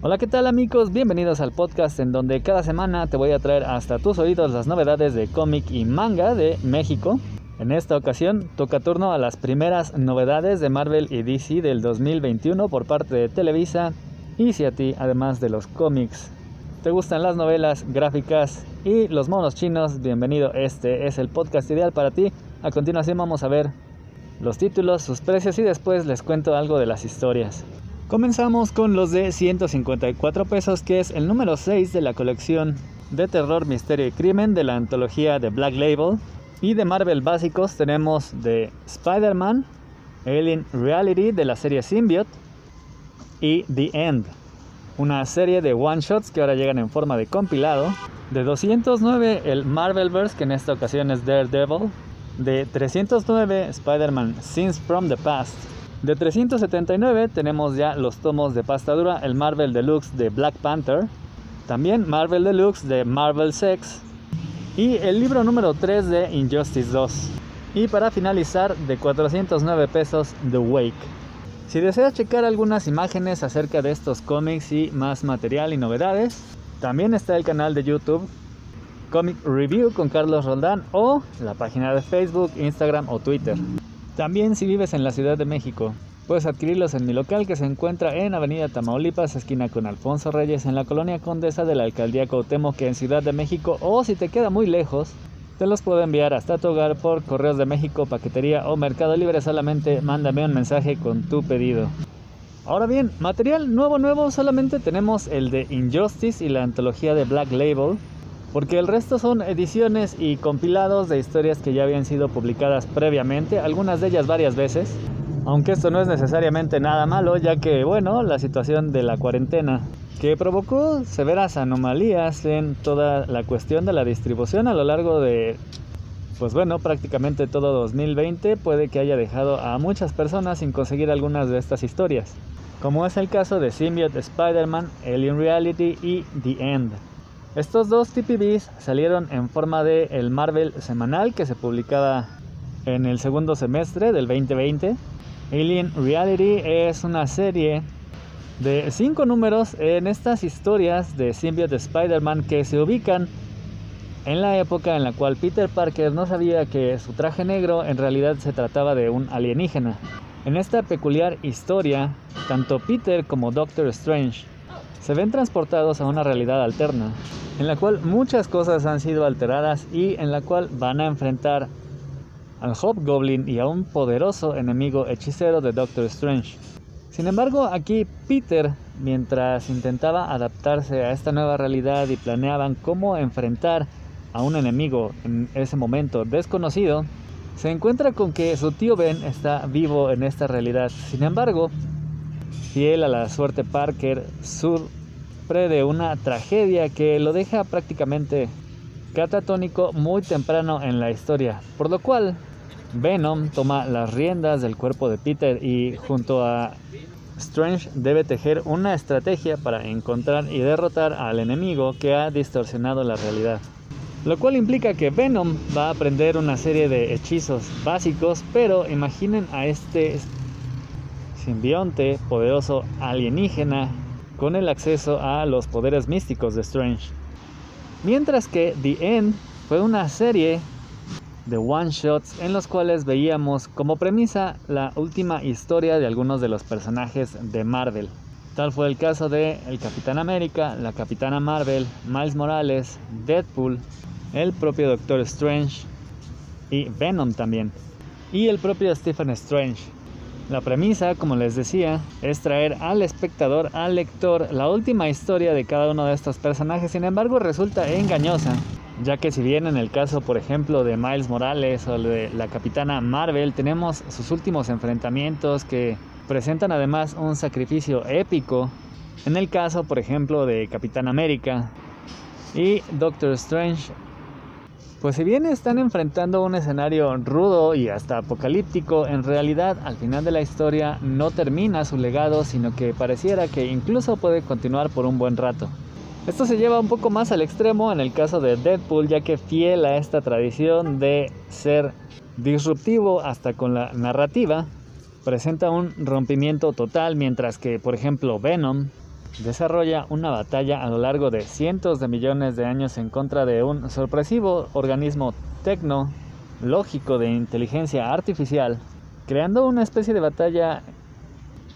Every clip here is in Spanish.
Hola, ¿qué tal amigos? Bienvenidos al podcast en donde cada semana te voy a traer hasta tus oídos las novedades de cómic y manga de México. En esta ocasión toca turno a las primeras novedades de Marvel y DC del 2021 por parte de Televisa. Y si a ti, además de los cómics, te gustan las novelas gráficas y los monos chinos, bienvenido, este es el podcast ideal para ti. A continuación vamos a ver los títulos, sus precios y después les cuento algo de las historias. Comenzamos con los de 154 pesos, que es el número 6 de la colección de terror, misterio y crimen de la antología de Black Label. Y de Marvel básicos tenemos de Spider-Man, Alien Reality de la serie Symbiote y The End, una serie de one-shots que ahora llegan en forma de compilado. De 209 el Marvelverse, que en esta ocasión es Daredevil. De 309 Spider-Man Scenes from the Past de 379 tenemos ya los tomos de pasta dura, el Marvel Deluxe de Black Panther, también Marvel Deluxe de Marvel Sex y el libro número 3 de Injustice 2. Y para finalizar, de 409 pesos, The Wake. Si deseas checar algunas imágenes acerca de estos cómics y más material y novedades, también está el canal de YouTube Comic Review con Carlos Roldán o la página de Facebook, Instagram o Twitter. También si vives en la Ciudad de México, puedes adquirirlos en mi local que se encuentra en Avenida Tamaulipas, esquina con Alfonso Reyes, en la colonia Condesa de la Alcaldía Cuauhtémoc, en Ciudad de México, o si te queda muy lejos, te los puedo enviar hasta tu hogar por Correos de México, Paquetería o Mercado Libre. Solamente mándame un mensaje con tu pedido. Ahora bien, material nuevo nuevo solamente tenemos el de Injustice y la antología de Black Label, porque el resto son ediciones y compilados de historias que ya habían sido publicadas previamente, algunas de ellas varias veces, aunque esto no es necesariamente nada malo, ya que, bueno, la situación de la cuarentena que provocó severas anomalías en toda la cuestión de la distribución a lo largo de, pues bueno, prácticamente todo 2020 puede que haya dejado a muchas personas sin conseguir algunas de estas historias, como es el caso de Symbiote Spider-Man, Alien Reality y The End. Estos dos TPBs salieron en forma de el Marvel semanal que se publicaba en el segundo semestre del 2020. Alien Reality es una serie de cinco números en estas historias de Symbiote Spider-Man que se ubican en la época en la cual Peter Parker no sabía que su traje negro en realidad se trataba de un alienígena. En esta peculiar historia, tanto Peter como Doctor Strange se ven transportados a una realidad alterna, en la cual muchas cosas han sido alteradas y en la cual van a enfrentar al Hobgoblin y a un poderoso enemigo hechicero de Doctor Strange. Sin embargo, aquí Peter, mientras intentaba adaptarse a esta nueva realidad y planeaban cómo enfrentar a un enemigo en ese momento desconocido, se encuentra con que su tío Ben está vivo en esta realidad. Sin embargo, fiel a la suerte Parker, Sur de una tragedia que lo deja prácticamente catatónico muy temprano en la historia, por lo cual Venom toma las riendas del cuerpo de Peter y junto a Strange debe tejer una estrategia para encontrar y derrotar al enemigo que ha distorsionado la realidad. Lo cual implica que Venom va a aprender una serie de hechizos básicos, pero imaginen a este simbionte poderoso alienígena con el acceso a los poderes místicos de Strange. Mientras que The End fue una serie de one shots en los cuales veíamos como premisa la última historia de algunos de los personajes de Marvel. Tal fue el caso de el Capitán América, la Capitana Marvel, Miles Morales, Deadpool, el propio Doctor Strange y Venom también. Y el propio Stephen Strange, la premisa, como les decía, es traer al espectador, al lector, la última historia de cada uno de estos personajes. Sin embargo, resulta engañosa, ya que si bien en el caso, por ejemplo, de Miles Morales o de la Capitana Marvel, tenemos sus últimos enfrentamientos que presentan además un sacrificio épico. En el caso, por ejemplo, de Capitán América y Doctor Strange, pues si bien están enfrentando un escenario rudo y hasta apocalíptico, en realidad al final de la historia no termina su legado, sino que pareciera que incluso puede continuar por un buen rato. Esto se lleva un poco más al extremo en el caso de Deadpool, ya que fiel a esta tradición de ser disruptivo hasta con la narrativa, presenta un rompimiento total, mientras que, por ejemplo, Venom desarrolla una batalla a lo largo de cientos de millones de años en contra de un sorpresivo organismo tecnológico de inteligencia artificial, creando una especie de batalla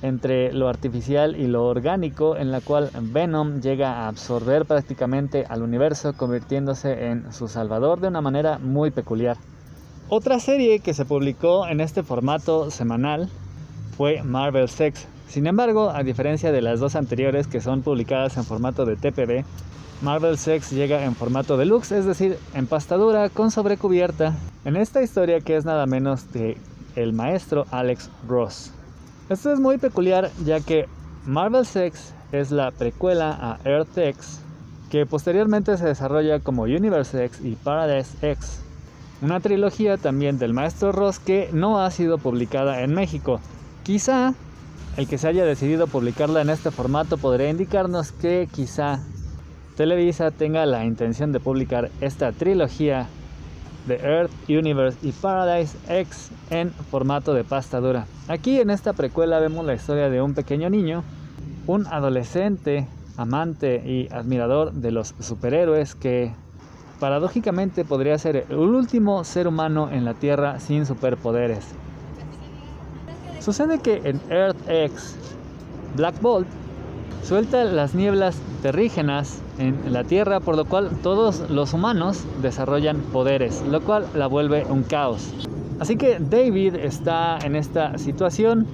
entre lo artificial y lo orgánico en la cual Venom llega a absorber prácticamente al universo convirtiéndose en su salvador de una manera muy peculiar. Otra serie que se publicó en este formato semanal fue Marvel Sex. Sin embargo, a diferencia de las dos anteriores que son publicadas en formato de TPB, Marvel Sex llega en formato deluxe, es decir, en pastadura con sobrecubierta, en esta historia que es nada menos de el maestro Alex Ross. Esto es muy peculiar ya que Marvel Sex es la precuela a Earth X, que posteriormente se desarrolla como Universe X y Paradise X, una trilogía también del maestro Ross que no ha sido publicada en México. Quizá el que se haya decidido publicarla en este formato podría indicarnos que quizá Televisa tenga la intención de publicar esta trilogía de Earth, Universe y Paradise X en formato de pasta dura. Aquí en esta precuela vemos la historia de un pequeño niño, un adolescente, amante y admirador de los superhéroes que paradójicamente podría ser el último ser humano en la Tierra sin superpoderes. Sucede que en Earth X, Black Bolt suelta las nieblas terrígenas en la Tierra, por lo cual todos los humanos desarrollan poderes, lo cual la vuelve un caos. Así que David está en esta situación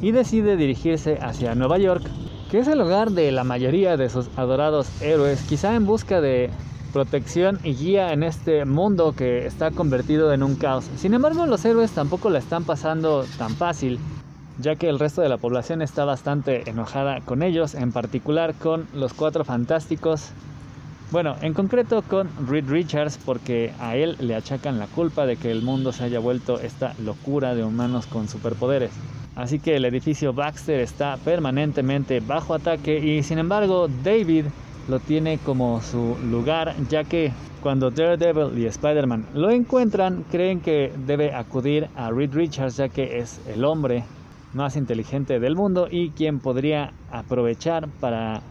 y decide dirigirse hacia Nueva York, que es el hogar de la mayoría de sus adorados héroes, quizá en busca de protección y guía en este mundo que está convertido en un caos. Sin embargo, los héroes tampoco la están pasando tan fácil, ya que el resto de la población está bastante enojada con ellos, en particular con los cuatro fantásticos. Bueno, en concreto con Reed Richards porque a él le achacan la culpa de que el mundo se haya vuelto esta locura de humanos con superpoderes. Así que el edificio Baxter está permanentemente bajo ataque y sin embargo David lo tiene como su lugar ya que cuando Daredevil y Spider-Man lo encuentran creen que debe acudir a Reed Richards ya que es el hombre más inteligente del mundo y quien podría aprovechar para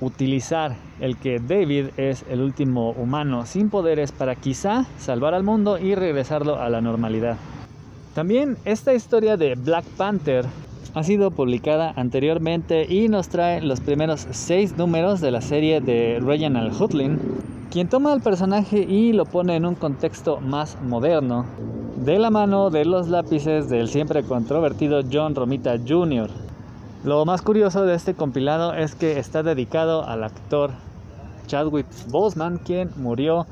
utilizar el que David es el último humano sin poderes para quizá salvar al mundo y regresarlo a la normalidad. También esta historia de Black Panther ha sido publicada anteriormente y nos trae los primeros seis números de la serie de Reginald Hudlin, quien toma al personaje y lo pone en un contexto más moderno, de la mano de los lápices del siempre controvertido John Romita Jr. Lo más curioso de este compilado es que está dedicado al actor Chadwick Boseman, quien murió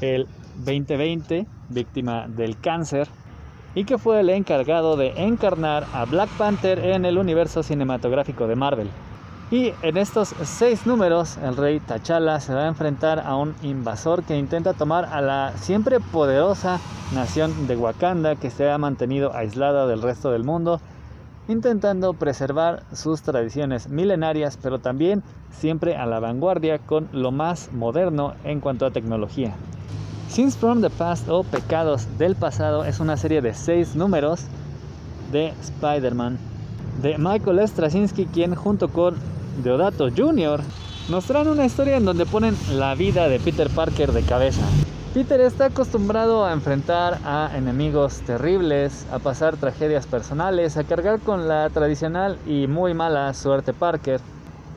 el 2020 víctima del cáncer y que fue el encargado de encarnar a Black Panther en el universo cinematográfico de Marvel. Y en estos seis números, el rey T'Challa se va a enfrentar a un invasor que intenta tomar a la siempre poderosa nación de Wakanda que se ha mantenido aislada del resto del mundo, intentando preservar sus tradiciones milenarias, pero también siempre a la vanguardia con lo más moderno en cuanto a tecnología. Sins from the Past o Pecados del Pasado es una serie de seis números de Spider-Man de Michael Straczynski, quien junto con Deodato Jr. nos traen una historia en donde ponen la vida de Peter Parker de cabeza. Peter está acostumbrado a enfrentar a enemigos terribles, a pasar tragedias personales, a cargar con la tradicional y muy mala suerte Parker.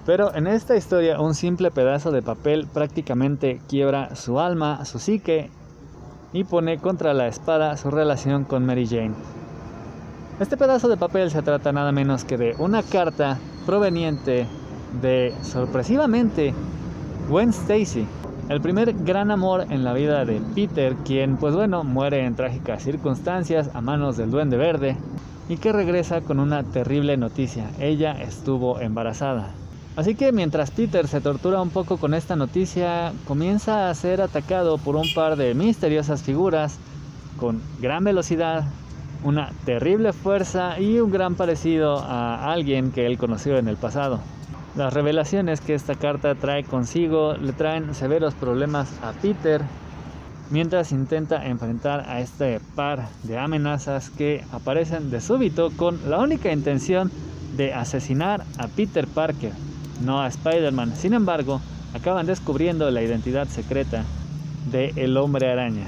Pero en esta historia un simple pedazo de papel prácticamente quiebra su alma, su psique y pone contra la espada su relación con Mary Jane. Este pedazo de papel se trata nada menos que de una carta proveniente de sorpresivamente Gwen Stacy, el primer gran amor en la vida de Peter, quien pues bueno muere en trágicas circunstancias a manos del duende verde y que regresa con una terrible noticia, ella estuvo embarazada. Así que mientras Peter se tortura un poco con esta noticia, comienza a ser atacado por un par de misteriosas figuras con gran velocidad, una terrible fuerza y un gran parecido a alguien que él conoció en el pasado. Las revelaciones que esta carta trae consigo le traen severos problemas a Peter mientras intenta enfrentar a este par de amenazas que aparecen de súbito con la única intención de asesinar a Peter Parker. no a Spider-Man. Sin embargo, acaban descubriendo la identidad secreta de El Hombre Araña.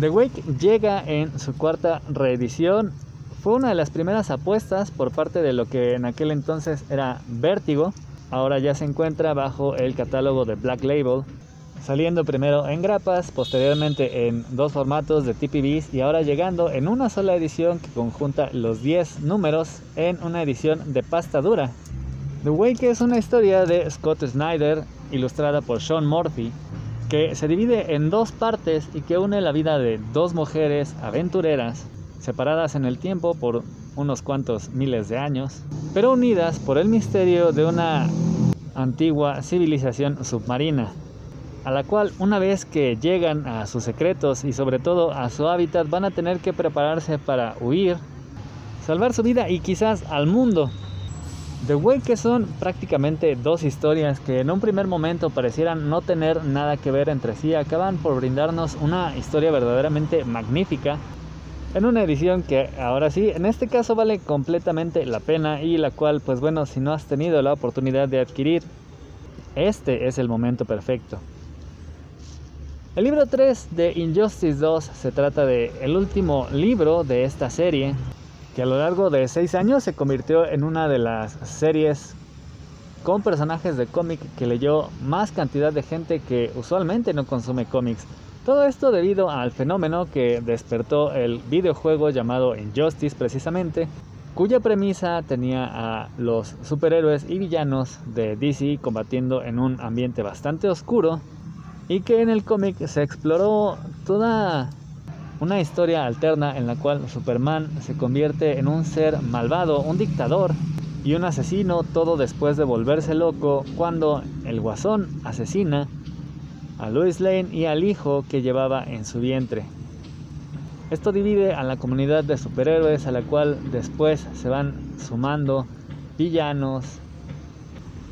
The Wake llega en su cuarta reedición. Fue una de las primeras apuestas por parte de lo que en aquel entonces era Vértigo. Ahora ya se encuentra bajo el catálogo de Black Label, saliendo primero en grapas, posteriormente en dos formatos de TPBs y ahora llegando en una sola edición que conjunta los 10 números en una edición de pasta dura. The Wake es una historia de Scott Snyder ilustrada por Sean Murphy que se divide en dos partes y que une la vida de dos mujeres aventureras separadas en el tiempo por unos cuantos miles de años, pero unidas por el misterio de una antigua civilización submarina, a la cual una vez que llegan a sus secretos y sobre todo a su hábitat van a tener que prepararse para huir, salvar su vida y quizás al mundo The Way que son prácticamente dos historias que en un primer momento parecieran no tener nada que ver entre sí, acaban por brindarnos una historia verdaderamente magnífica en una edición que ahora sí, en este caso vale completamente la pena y la cual pues bueno, si no has tenido la oportunidad de adquirir, este es el momento perfecto. El libro 3 de Injustice 2 se trata de el último libro de esta serie que a lo largo de seis años se convirtió en una de las series con personajes de cómic que leyó más cantidad de gente que usualmente no consume cómics. Todo esto debido al fenómeno que despertó el videojuego llamado Injustice precisamente, cuya premisa tenía a los superhéroes y villanos de DC combatiendo en un ambiente bastante oscuro y que en el cómic se exploró toda una historia alterna en la cual Superman se convierte en un ser malvado, un dictador y un asesino, todo después de volverse loco cuando el guasón asesina a Lois Lane y al hijo que llevaba en su vientre. Esto divide a la comunidad de superhéroes a la cual después se van sumando villanos,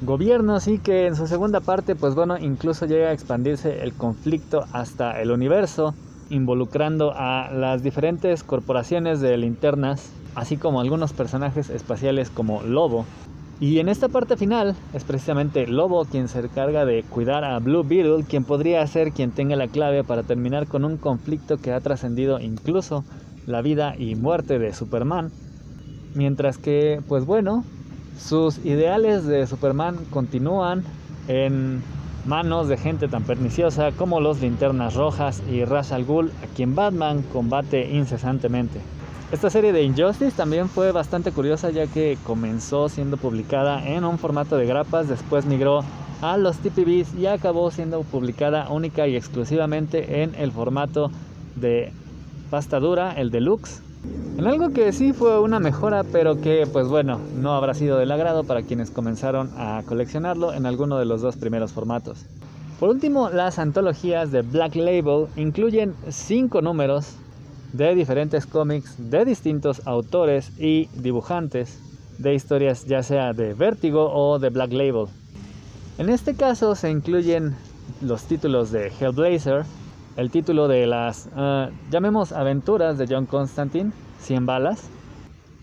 gobiernos y que en su segunda parte pues bueno incluso llega a expandirse el conflicto hasta el universo involucrando a las diferentes corporaciones de linternas, así como algunos personajes espaciales como Lobo. Y en esta parte final es precisamente Lobo quien se encarga de cuidar a Blue Beetle, quien podría ser quien tenga la clave para terminar con un conflicto que ha trascendido incluso la vida y muerte de Superman. Mientras que, pues bueno, sus ideales de Superman continúan en manos de gente tan perniciosa como los Linternas Rojas y Ra's al Ghul, a quien Batman combate incesantemente. Esta serie de Injustice también fue bastante curiosa ya que comenzó siendo publicada en un formato de grapas, después migró a los TPBs y acabó siendo publicada única y exclusivamente en el formato de pasta dura, el deluxe, en algo que sí fue una mejora, pero que pues bueno, no habrá sido del agrado para quienes comenzaron a coleccionarlo en alguno de los dos primeros formatos. Por último, las antologías de Black Label incluyen cinco números de diferentes cómics de distintos autores y dibujantes de historias ya sea de Vértigo o de Black Label. En este caso se incluyen los títulos de Hellblazer, el título de las, uh, llamemos, aventuras de John Constantine, 100 balas,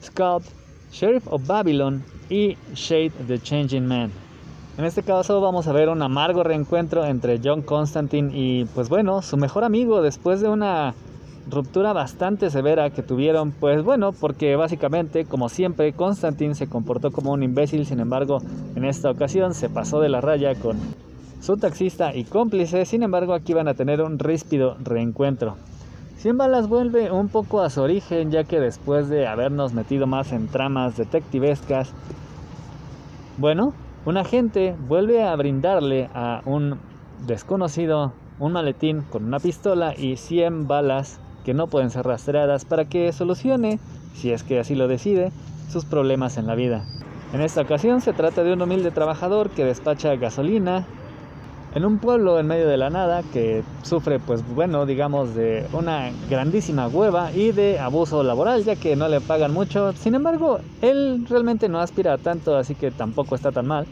Sculpt, Sheriff of Babylon y Shade the Changing Man. En este caso vamos a ver un amargo reencuentro entre John Constantine y pues bueno, su mejor amigo después de una ruptura bastante severa que tuvieron, pues bueno, porque básicamente, como siempre, Constantine se comportó como un imbécil, sin embargo, en esta ocasión se pasó de la raya con su taxista y cómplice, sin embargo aquí van a tener un ríspido reencuentro. Cien balas vuelve un poco a su origen ya que después de habernos metido más en tramas detectivescas, bueno, un agente vuelve a brindarle a un desconocido un maletín con una pistola y 100 balas que no pueden ser rastreadas para que solucione, si es que así lo decide, sus problemas en la vida. En esta ocasión se trata de un humilde trabajador que despacha gasolina en un pueblo en medio de la nada que sufre pues bueno digamos de una grandísima hueva y de abuso laboral ya que no le pagan mucho. Sin embargo él realmente no aspira a tanto así que tampoco está tan mal.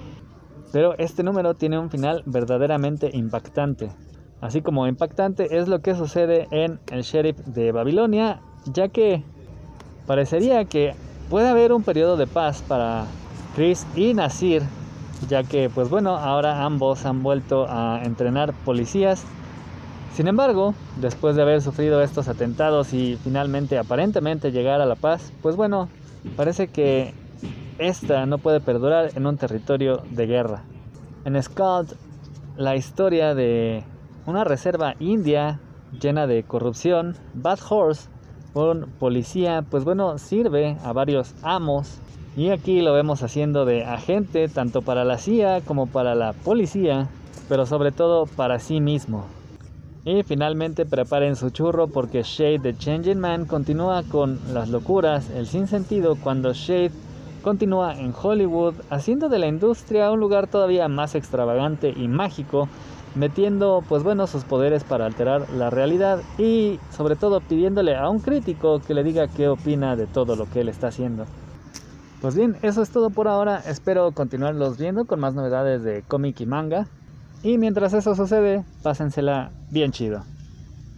Pero este número tiene un final verdaderamente impactante. Así como impactante es lo que sucede en el sheriff de Babilonia ya que parecería que puede haber un periodo de paz para Chris y Nasir ya que pues bueno, ahora ambos han vuelto a entrenar policías. Sin embargo, después de haber sufrido estos atentados y finalmente aparentemente llegar a la paz, pues bueno, parece que esta no puede perdurar en un territorio de guerra. En Scott, la historia de una reserva india llena de corrupción, Bad Horse, un policía, pues bueno, sirve a varios amos y aquí lo vemos haciendo de agente tanto para la CIA como para la policía, pero sobre todo para sí mismo. Y finalmente preparen su churro porque Shade the Changing Man continúa con las locuras, el sinsentido cuando Shade continúa en Hollywood haciendo de la industria un lugar todavía más extravagante y mágico, metiendo pues bueno sus poderes para alterar la realidad y sobre todo pidiéndole a un crítico que le diga qué opina de todo lo que él está haciendo. Pues bien, eso es todo por ahora. Espero continuarlos viendo con más novedades de cómic y manga. Y mientras eso sucede, pásensela bien chido.